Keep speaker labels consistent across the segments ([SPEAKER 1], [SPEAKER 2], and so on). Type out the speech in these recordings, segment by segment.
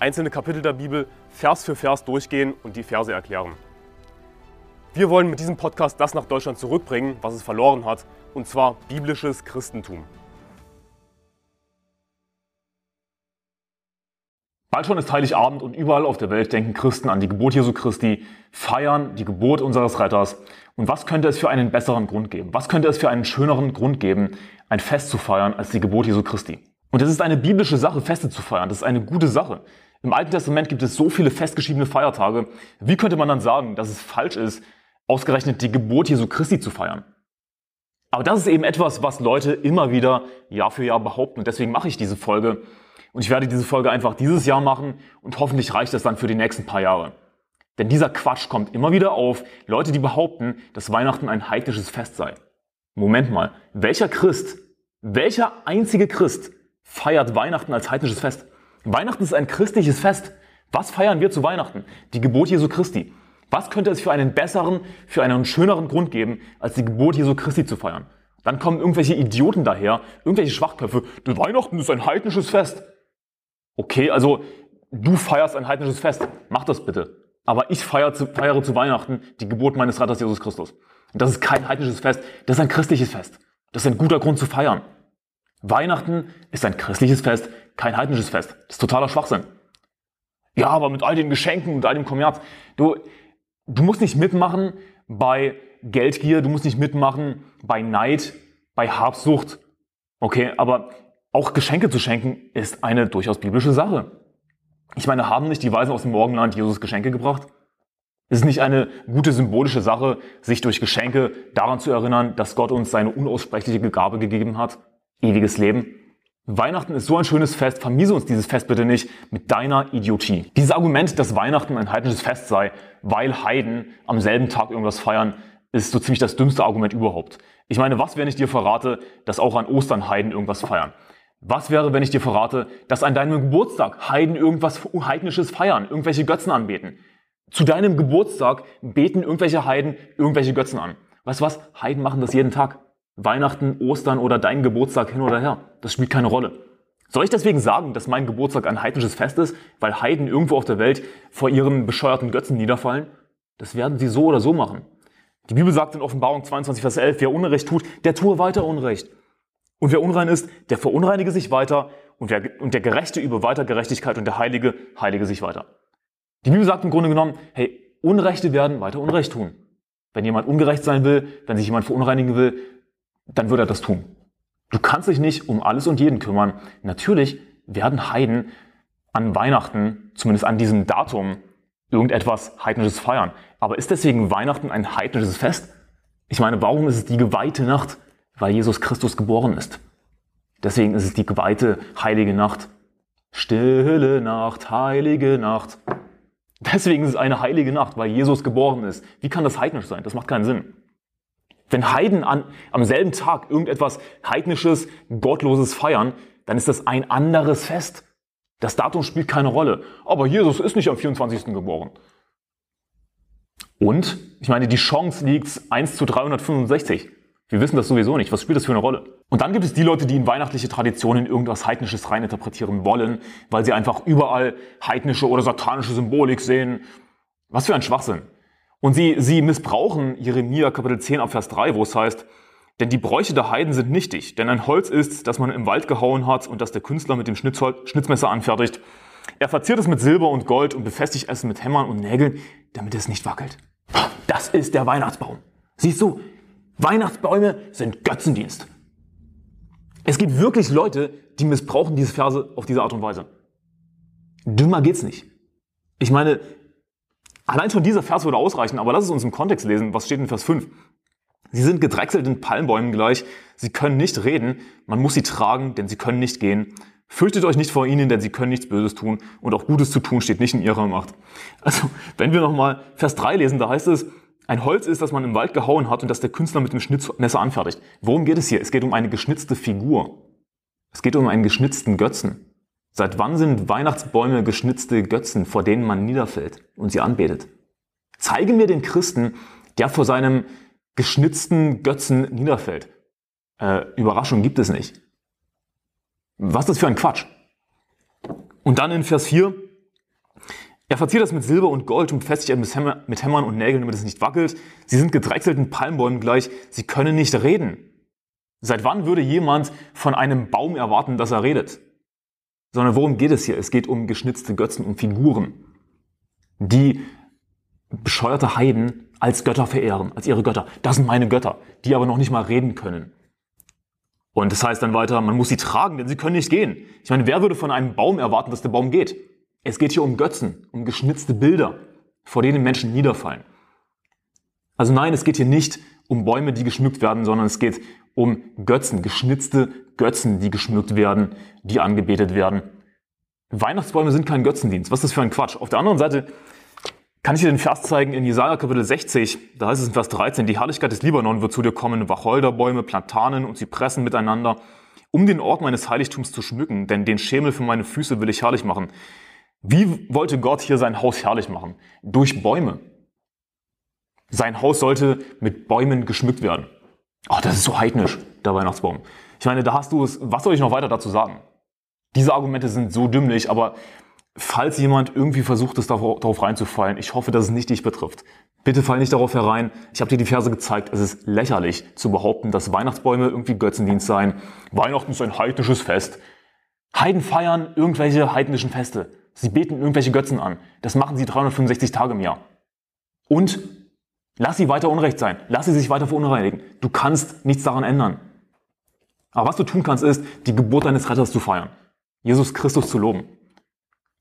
[SPEAKER 1] einzelne Kapitel der Bibel Vers für Vers durchgehen und die Verse erklären. Wir wollen mit diesem Podcast das nach Deutschland zurückbringen, was es verloren hat, und zwar biblisches Christentum.
[SPEAKER 2] Bald schon ist Heiligabend und überall auf der Welt denken Christen an die Geburt Jesu Christi, feiern die Geburt unseres Retters. Und was könnte es für einen besseren Grund geben? Was könnte es für einen schöneren Grund geben, ein Fest zu feiern als die Geburt Jesu Christi? Und es ist eine biblische Sache, Feste zu feiern. Das ist eine gute Sache. Im Alten Testament gibt es so viele festgeschriebene Feiertage. Wie könnte man dann sagen, dass es falsch ist, ausgerechnet die Geburt Jesu Christi zu feiern? Aber das ist eben etwas, was Leute immer wieder Jahr für Jahr behaupten. Und deswegen mache ich diese Folge. Und ich werde diese Folge einfach dieses Jahr machen und hoffentlich reicht das dann für die nächsten paar Jahre. Denn dieser Quatsch kommt immer wieder auf. Leute, die behaupten, dass Weihnachten ein heidnisches Fest sei. Moment mal, welcher Christ, welcher einzige Christ feiert Weihnachten als heidnisches Fest? Weihnachten ist ein christliches Fest. Was feiern wir zu Weihnachten? Die Geburt Jesu Christi. Was könnte es für einen besseren, für einen schöneren Grund geben, als die Geburt Jesu Christi zu feiern? Dann kommen irgendwelche Idioten daher, irgendwelche Schwachköpfe. Du Weihnachten ist ein heidnisches Fest. Okay, also du feierst ein heidnisches Fest. Mach das bitte. Aber ich feiere zu, feiere zu Weihnachten die Geburt meines Retters Jesus Christus. Und das ist kein heidnisches Fest, das ist ein christliches Fest. Das ist ein guter Grund zu feiern. Weihnachten ist ein christliches Fest, kein heidnisches Fest. Das ist totaler Schwachsinn. Ja, aber mit all den Geschenken und all dem Kommerz. Du, du musst nicht mitmachen bei Geldgier, du musst nicht mitmachen bei Neid, bei Habsucht. Okay, aber auch Geschenke zu schenken ist eine durchaus biblische Sache. Ich meine, haben nicht die Weisen aus dem Morgenland Jesus Geschenke gebracht? Ist es nicht eine gute symbolische Sache, sich durch Geschenke daran zu erinnern, dass Gott uns seine unaussprechliche Gabe gegeben hat? Ewiges Leben? Weihnachten ist so ein schönes Fest, vermiese uns dieses Fest bitte nicht mit deiner Idiotie. Dieses Argument, dass Weihnachten ein heidnisches Fest sei, weil Heiden am selben Tag irgendwas feiern, ist so ziemlich das dümmste Argument überhaupt. Ich meine, was, wenn ich dir verrate, dass auch an Ostern Heiden irgendwas feiern? Was wäre, wenn ich dir verrate, dass an deinem Geburtstag Heiden irgendwas Heidnisches feiern, irgendwelche Götzen anbeten? Zu deinem Geburtstag beten irgendwelche Heiden irgendwelche Götzen an. Weißt du was? Heiden machen das jeden Tag. Weihnachten, Ostern oder dein Geburtstag hin oder her. Das spielt keine Rolle. Soll ich deswegen sagen, dass mein Geburtstag ein heidnisches Fest ist, weil Heiden irgendwo auf der Welt vor ihren bescheuerten Götzen niederfallen? Das werden sie so oder so machen. Die Bibel sagt in Offenbarung 22, Vers 11, wer Unrecht tut, der tue weiter Unrecht. Und wer unrein ist, der verunreinige sich weiter und der, und der Gerechte über weiter Gerechtigkeit und der Heilige heilige sich weiter. Die Bibel sagt im Grunde genommen, hey, Unrechte werden weiter Unrecht tun. Wenn jemand ungerecht sein will, wenn sich jemand verunreinigen will, dann wird er das tun. Du kannst dich nicht um alles und jeden kümmern. Natürlich werden Heiden an Weihnachten, zumindest an diesem Datum, irgendetwas Heidnisches feiern. Aber ist deswegen Weihnachten ein heidnisches Fest? Ich meine, warum ist es die geweihte Nacht? Weil Jesus Christus geboren ist. Deswegen ist es die geweihte heilige Nacht. Stille Nacht, heilige Nacht. Deswegen ist es eine heilige Nacht, weil Jesus geboren ist. Wie kann das heidnisch sein? Das macht keinen Sinn. Wenn Heiden an, am selben Tag irgendetwas heidnisches, gottloses feiern, dann ist das ein anderes Fest. Das Datum spielt keine Rolle. Aber Jesus ist nicht am 24. geboren. Und, ich meine, die Chance liegt 1 zu 365. Wir wissen das sowieso nicht. Was spielt das für eine Rolle? Und dann gibt es die Leute, die in weihnachtliche Traditionen irgendwas Heidnisches reininterpretieren wollen, weil sie einfach überall heidnische oder satanische Symbolik sehen. Was für ein Schwachsinn. Und sie, sie missbrauchen Jeremia Kapitel 10 ab Vers 3, wo es heißt, denn die Bräuche der Heiden sind nichtig, denn ein Holz ist, das man im Wald gehauen hat und das der Künstler mit dem Schnitzmesser anfertigt. Er verziert es mit Silber und Gold und befestigt es mit Hämmern und Nägeln, damit es nicht wackelt. Das ist der Weihnachtsbaum. Siehst du, Weihnachtsbäume sind Götzendienst. Es gibt wirklich Leute, die missbrauchen diese Verse auf diese Art und Weise. Dümmer geht's nicht. Ich meine, Allein schon dieser Vers würde ausreichen, aber lass es uns im Kontext lesen. Was steht in Vers 5? Sie sind gedrechselt in Palmbäumen gleich. Sie können nicht reden. Man muss sie tragen, denn sie können nicht gehen. Fürchtet euch nicht vor ihnen, denn sie können nichts Böses tun und auch Gutes zu tun steht nicht in ihrer Macht. Also, wenn wir nochmal Vers 3 lesen, da heißt es, ein Holz ist, das man im Wald gehauen hat und das der Künstler mit dem Schnitzmesser anfertigt. Worum geht es hier? Es geht um eine geschnitzte Figur. Es geht um einen geschnitzten Götzen. Seit wann sind Weihnachtsbäume geschnitzte Götzen, vor denen man niederfällt und sie anbetet? Zeige mir den Christen, der vor seinem geschnitzten Götzen niederfällt. Äh, Überraschung gibt es nicht. Was ist das für ein Quatsch? Und dann in Vers 4, er verziert das mit Silber und Gold und befestigt es mit Hämmern und Nägeln, damit es nicht wackelt. Sie sind gedrechselten Palmbäumen gleich, sie können nicht reden. Seit wann würde jemand von einem Baum erwarten, dass er redet? Sondern worum geht es hier? Es geht um geschnitzte Götzen, um Figuren, die bescheuerte Heiden als Götter verehren, als ihre Götter. Das sind meine Götter, die aber noch nicht mal reden können. Und das heißt dann weiter, man muss sie tragen, denn sie können nicht gehen. Ich meine, wer würde von einem Baum erwarten, dass der Baum geht? Es geht hier um Götzen, um geschnitzte Bilder, vor denen Menschen niederfallen. Also nein, es geht hier nicht um Bäume, die geschmückt werden, sondern es geht um Götzen, geschnitzte Götzen, die geschmückt werden, die angebetet werden. Weihnachtsbäume sind kein Götzendienst. Was ist das für ein Quatsch? Auf der anderen Seite kann ich dir den Vers zeigen in Jesaja Kapitel 60, da heißt es in Vers 13, die Herrlichkeit des Libanon wird zu dir kommen, Wacholderbäume, Platanen und Zypressen miteinander, um den Ort meines Heiligtums zu schmücken, denn den Schemel für meine Füße will ich herrlich machen. Wie wollte Gott hier sein Haus herrlich machen? Durch Bäume. Sein Haus sollte mit Bäumen geschmückt werden. Oh, das ist so heidnisch, der Weihnachtsbaum. Ich meine, da hast du es, was soll ich noch weiter dazu sagen? Diese Argumente sind so dümmlich, aber falls jemand irgendwie versucht ist, darauf reinzufallen, ich hoffe, dass es nicht dich betrifft. Bitte fall nicht darauf herein. Ich habe dir die Verse gezeigt. Es ist lächerlich zu behaupten, dass Weihnachtsbäume irgendwie Götzendienst seien. Weihnachten ist ein heidnisches Fest. Heiden feiern irgendwelche heidnischen Feste. Sie beten irgendwelche Götzen an. Das machen sie 365 Tage im Jahr. Und lass sie weiter Unrecht sein. Lass sie sich weiter verunreinigen. Du kannst nichts daran ändern. Aber was du tun kannst, ist, die Geburt deines Retters zu feiern. Jesus Christus zu loben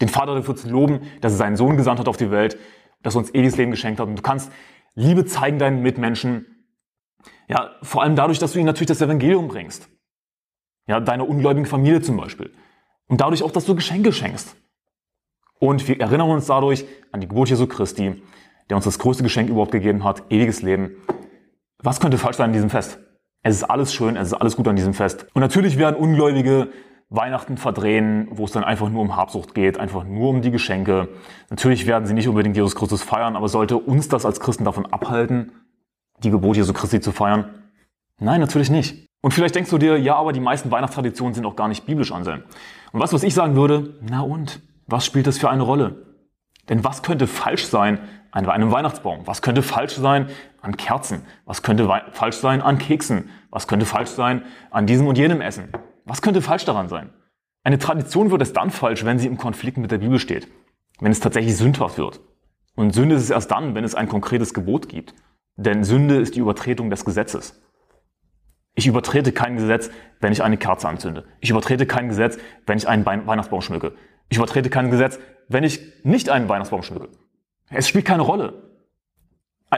[SPEAKER 2] den Vater dafür zu loben, dass er seinen Sohn gesandt hat auf die Welt, dass er uns ewiges Leben geschenkt hat. Und du kannst Liebe zeigen deinen Mitmenschen. Ja, vor allem dadurch, dass du ihnen natürlich das Evangelium bringst. Ja, deiner ungläubigen Familie zum Beispiel. Und dadurch auch, dass du Geschenke schenkst. Und wir erinnern uns dadurch an die Geburt Jesu Christi, der uns das größte Geschenk überhaupt gegeben hat, ewiges Leben. Was könnte falsch sein in diesem Fest? Es ist alles schön, es ist alles gut an diesem Fest. Und natürlich werden Ungläubige Weihnachten verdrehen, wo es dann einfach nur um Habsucht geht, einfach nur um die Geschenke. Natürlich werden sie nicht unbedingt Jesus Christus feiern, aber sollte uns das als Christen davon abhalten, die Gebot Jesu Christi zu feiern? Nein, natürlich nicht. Und vielleicht denkst du dir, ja, aber die meisten Weihnachtstraditionen sind auch gar nicht biblisch ansehen. Und was, was ich sagen würde, na und, was spielt das für eine Rolle? Denn was könnte falsch sein an einem Weihnachtsbaum? Was könnte falsch sein an Kerzen? Was könnte falsch sein an Keksen? Was könnte falsch sein an diesem und jenem Essen? Was könnte falsch daran sein? Eine Tradition wird es dann falsch, wenn sie im Konflikt mit der Bibel steht, wenn es tatsächlich sündhaft wird. Und Sünde ist es erst dann, wenn es ein konkretes Gebot gibt. Denn Sünde ist die Übertretung des Gesetzes. Ich übertrete kein Gesetz, wenn ich eine Kerze anzünde. Ich übertrete kein Gesetz, wenn ich einen Weihnachtsbaum schmücke. Ich übertrete kein Gesetz, wenn ich nicht einen Weihnachtsbaum schmücke. Es spielt keine Rolle.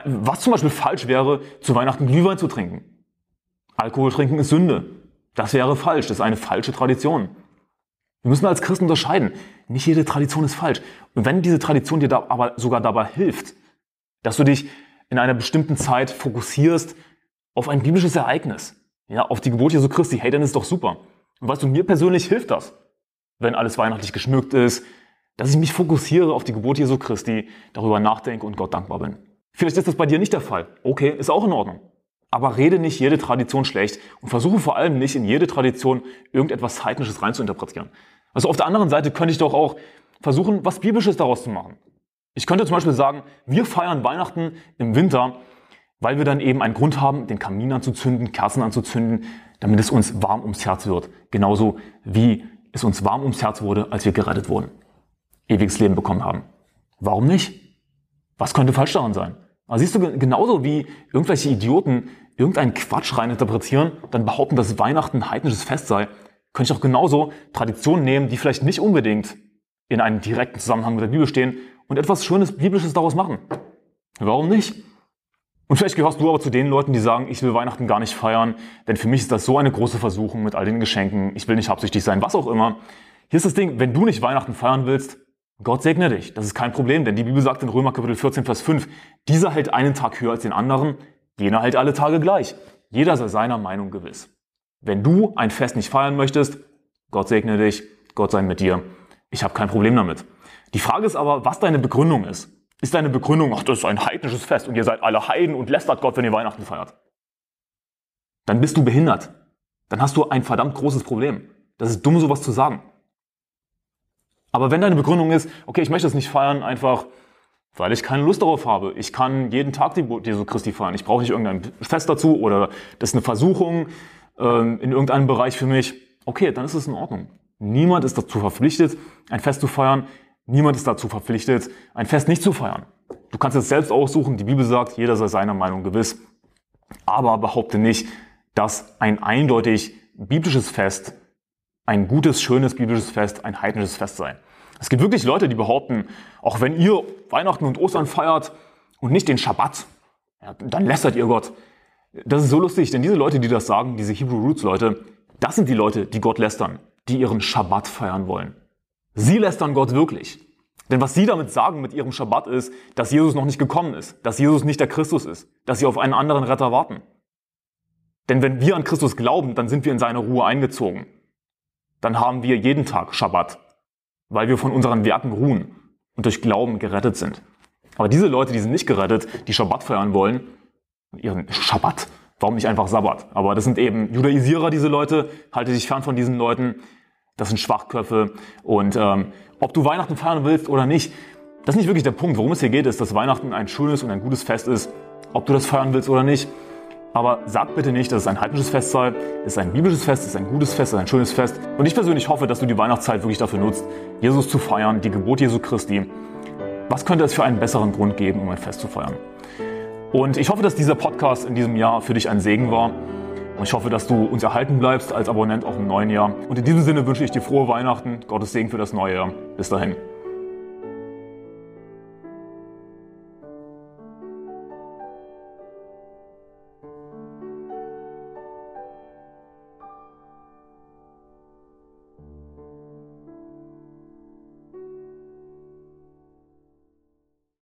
[SPEAKER 2] Was zum Beispiel falsch wäre, zu Weihnachten Glühwein zu trinken. Alkohol trinken ist Sünde. Das wäre falsch, das ist eine falsche Tradition. Wir müssen als Christen unterscheiden. Nicht jede Tradition ist falsch. Und wenn diese Tradition dir da aber sogar dabei hilft, dass du dich in einer bestimmten Zeit fokussierst auf ein biblisches Ereignis, ja, auf die Geburt Jesu Christi, hey, dann ist doch super. Und weißt du, mir persönlich hilft das, wenn alles weihnachtlich geschmückt ist, dass ich mich fokussiere auf die Geburt Jesu Christi, darüber nachdenke und Gott dankbar bin. Vielleicht ist das bei dir nicht der Fall. Okay, ist auch in Ordnung. Aber rede nicht jede Tradition schlecht und versuche vor allem nicht in jede Tradition irgendetwas Heidnisches reinzuinterpretieren. Also auf der anderen Seite könnte ich doch auch versuchen, was Biblisches daraus zu machen. Ich könnte zum Beispiel sagen, wir feiern Weihnachten im Winter, weil wir dann eben einen Grund haben, den Kamin anzuzünden, Kerzen anzuzünden, damit es uns warm ums Herz wird. Genauso wie es uns warm ums Herz wurde, als wir gerettet wurden. Ewiges Leben bekommen haben. Warum nicht? Was könnte falsch daran sein? Aber siehst du, genauso wie irgendwelche Idioten irgendeinen Quatsch reininterpretieren, dann behaupten, dass Weihnachten ein heidnisches Fest sei, könnte ich auch genauso Traditionen nehmen, die vielleicht nicht unbedingt in einem direkten Zusammenhang mit der Bibel stehen und etwas Schönes, Biblisches daraus machen. Warum nicht? Und vielleicht gehörst du aber zu den Leuten, die sagen, ich will Weihnachten gar nicht feiern, denn für mich ist das so eine große Versuchung mit all den Geschenken, ich will nicht habsüchtig sein, was auch immer. Hier ist das Ding, wenn du nicht Weihnachten feiern willst, Gott segne dich. Das ist kein Problem, denn die Bibel sagt in Römer Kapitel 14, Vers 5, dieser hält einen Tag höher als den anderen, jener hält alle Tage gleich. Jeder sei seiner Meinung gewiss. Wenn du ein Fest nicht feiern möchtest, Gott segne dich, Gott sei mit dir. Ich habe kein Problem damit. Die Frage ist aber, was deine Begründung ist. Ist deine Begründung, ach, das ist ein heidnisches Fest und ihr seid alle Heiden und lästert Gott, wenn ihr Weihnachten feiert? Dann bist du behindert. Dann hast du ein verdammt großes Problem. Das ist dumm, sowas zu sagen. Aber wenn deine Begründung ist, okay, ich möchte es nicht feiern, einfach weil ich keine Lust darauf habe. Ich kann jeden Tag die Jesu Christi feiern. Ich brauche nicht irgendein Fest dazu oder das ist eine Versuchung ähm, in irgendeinem Bereich für mich. Okay, dann ist es in Ordnung. Niemand ist dazu verpflichtet, ein Fest zu feiern. Niemand ist dazu verpflichtet, ein Fest nicht zu feiern. Du kannst es selbst aussuchen. Die Bibel sagt, jeder sei seiner Meinung gewiss. Aber behaupte nicht, dass ein eindeutig biblisches Fest, ein gutes, schönes biblisches Fest, ein heidnisches Fest sei. Es gibt wirklich Leute, die behaupten, auch wenn ihr Weihnachten und Ostern feiert und nicht den Schabbat, ja, dann lästert ihr Gott. Das ist so lustig, denn diese Leute, die das sagen, diese Hebrew Roots Leute, das sind die Leute, die Gott lästern, die ihren Schabbat feiern wollen. Sie lästern Gott wirklich. Denn was sie damit sagen mit ihrem Schabbat ist, dass Jesus noch nicht gekommen ist, dass Jesus nicht der Christus ist, dass sie auf einen anderen Retter warten. Denn wenn wir an Christus glauben, dann sind wir in seine Ruhe eingezogen. Dann haben wir jeden Tag Schabbat weil wir von unseren Werken ruhen und durch Glauben gerettet sind. Aber diese Leute, die sind nicht gerettet, die Schabbat feiern wollen, ihren Schabbat, warum nicht einfach Sabbat? Aber das sind eben Judaisierer, diese Leute, halte dich fern von diesen Leuten, das sind Schwachköpfe und ähm, ob du Weihnachten feiern willst oder nicht, das ist nicht wirklich der Punkt. Worum es hier geht, ist, dass Weihnachten ein schönes und ein gutes Fest ist, ob du das feiern willst oder nicht. Aber sag bitte nicht, dass es ein heidnisches Fest sei. Es ist ein biblisches Fest, es ist ein gutes Fest, es ist ein schönes Fest. Und ich persönlich hoffe, dass du die Weihnachtszeit wirklich dafür nutzt, Jesus zu feiern, die Geburt Jesu Christi. Was könnte es für einen besseren Grund geben, um ein Fest zu feiern? Und ich hoffe, dass dieser Podcast in diesem Jahr für dich ein Segen war. Und ich hoffe, dass du uns erhalten bleibst als Abonnent auch im neuen Jahr. Und in diesem Sinne wünsche ich dir frohe Weihnachten, Gottes Segen für das neue Jahr. Bis dahin.